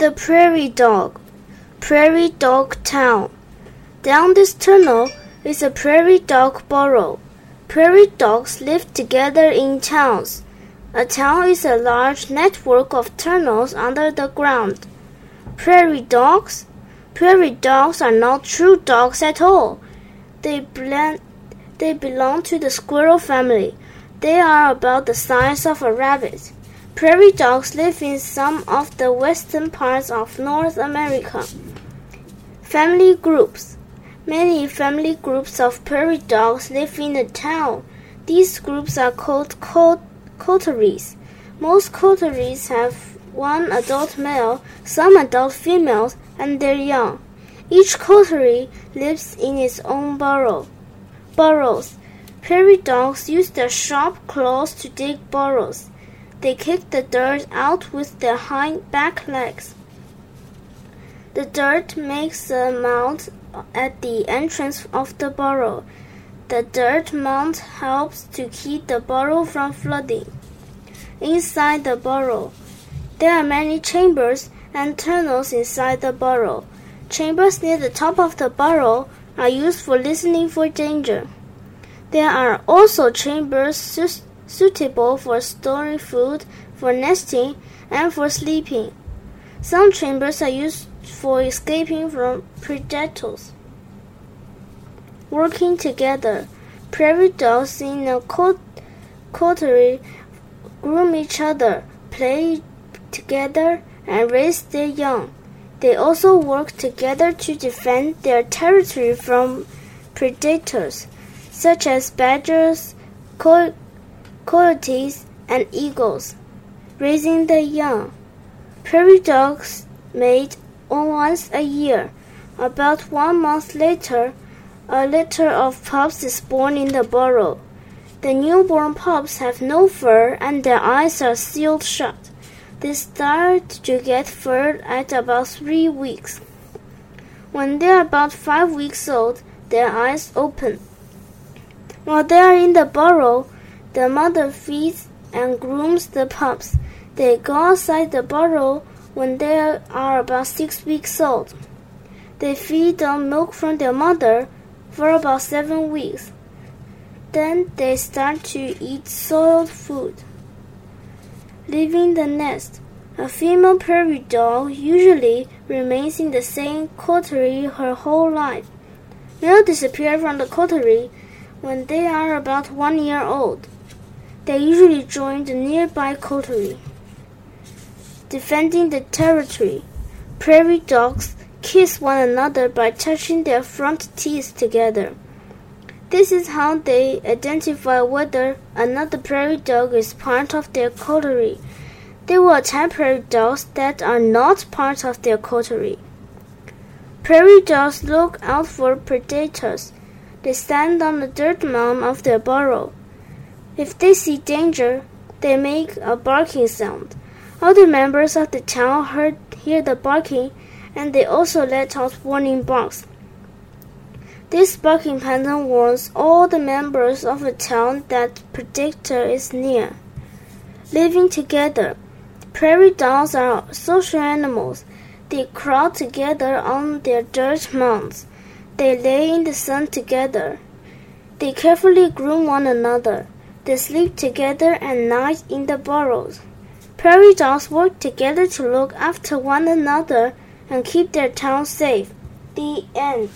The Prairie Dog, Prairie Dog Town. Down this tunnel is a prairie dog burrow. Prairie dogs live together in towns. A town is a large network of tunnels under the ground. Prairie dogs? Prairie dogs are not true dogs at all. They blend they belong to the squirrel family. They are about the size of a rabbit. Prairie dogs live in some of the western parts of North America. Family groups. Many family groups of prairie dogs live in a town. These groups are called coteries. Most coteries have one adult male, some adult females, and their young. Each coterie lives in its own burrow burrows. Prairie dogs use their sharp claws to dig burrows. They kick the dirt out with their hind back legs. The dirt makes a mound at the entrance of the burrow. The dirt mound helps to keep the burrow from flooding. Inside the burrow, there are many chambers and tunnels inside the burrow. Chambers near the top of the burrow are used for listening for danger. There are also chambers suitable for storing food, for nesting, and for sleeping. Some chambers are used for escaping from predators. Working together, prairie dogs in a coterie groom each other, play together, and raise their young. They also work together to defend their territory from predators, such as badgers, coyotes, and eagles. Raising the young. Prairie dogs mate once a year. About one month later, a litter of pups is born in the burrow. The newborn pups have no fur and their eyes are sealed shut. They start to get fur at about three weeks. When they are about five weeks old, their eyes open. While they are in the burrow, the mother feeds and grooms the pups. They go outside the burrow when they are about six weeks old. They feed on milk from their mother for about seven weeks. Then they start to eat soiled food leaving the nest. A female prairie dog usually remains in the same coterie her whole life. Male disappear from the coterie when they are about one year old. They usually join the nearby coterie. Defending the territory, prairie dogs kiss one another by touching their front teeth together. This is how they identify whether another prairie dog is part of their coterie. They will attack prairie dogs that are not part of their coterie. Prairie dogs look out for predators. They stand on the dirt mound of their burrow. If they see danger, they make a barking sound. Other members of the town heard, hear the barking and they also let out warning barks. This barking pattern warns all the members of the town that predator is near. Living together, prairie dogs are social animals. They crowd together on their dirt mounds. They lay in the sun together. They carefully groom one another. They sleep together at night in the burrows. Prairie dogs work together to look after one another and keep their town safe. The end.